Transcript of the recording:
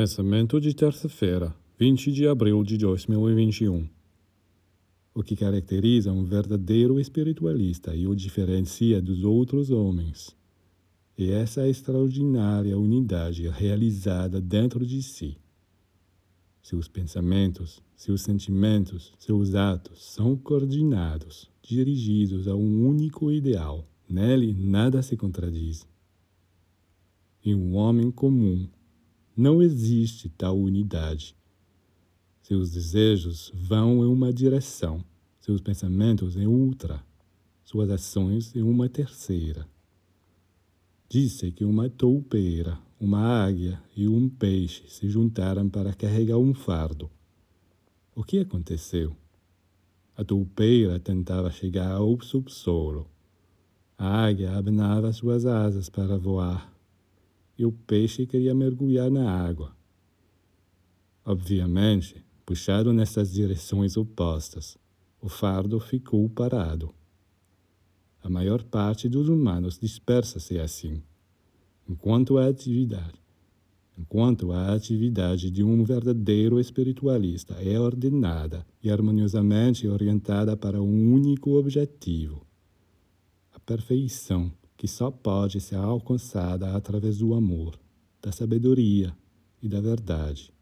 Pensamento de terça-feira, 20 de abril de 2021. O que caracteriza um verdadeiro espiritualista e o diferencia dos outros homens é essa extraordinária unidade realizada dentro de si. Seus pensamentos, seus sentimentos, seus atos são coordenados, dirigidos a um único ideal. Nele nada se contradiz. Em um homem comum não existe tal unidade. Seus desejos vão em uma direção, seus pensamentos em outra, suas ações em uma terceira. Disse que uma toupeira, uma águia e um peixe se juntaram para carregar um fardo. O que aconteceu? A toupeira tentava chegar ao subsolo. A águia abanava suas asas para voar o peixe queria mergulhar na água. Obviamente, puxado nessas direções opostas, o fardo ficou parado. A maior parte dos humanos dispersa-se assim, enquanto a atividade enquanto a atividade de um verdadeiro espiritualista é ordenada e harmoniosamente orientada para um único objetivo: a perfeição que só pode ser alcançada através do amor, da sabedoria e da verdade.